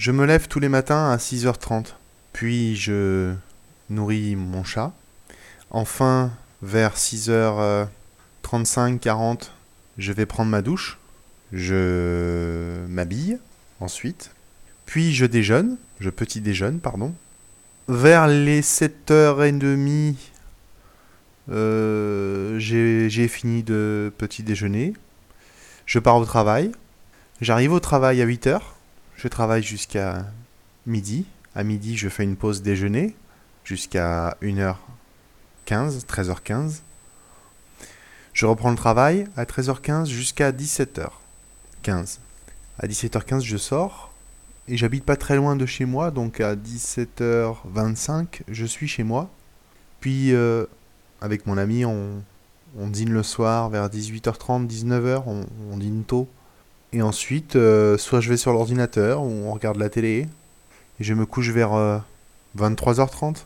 Je me lève tous les matins à 6h30. Puis je nourris mon chat. Enfin, vers 6h35, 40, je vais prendre ma douche. Je m'habille ensuite. Puis je déjeune. Je petit déjeune, pardon. Vers les 7h30, euh, j'ai fini de petit déjeuner. Je pars au travail. J'arrive au travail à 8h. Je travaille jusqu'à midi. À midi, je fais une pause déjeuner jusqu'à 1h15, 13h15. Je reprends le travail à 13h15 jusqu'à 17h15. À 17h15, je sors et j'habite pas très loin de chez moi, donc à 17h25, je suis chez moi. Puis, euh, avec mon ami, on, dîne le soir vers 18h30, 19h, on, dîne tôt. Et ensuite, euh, soit je vais sur l'ordinateur, ou on regarde la télé, et je me couche vers 23h30. Euh,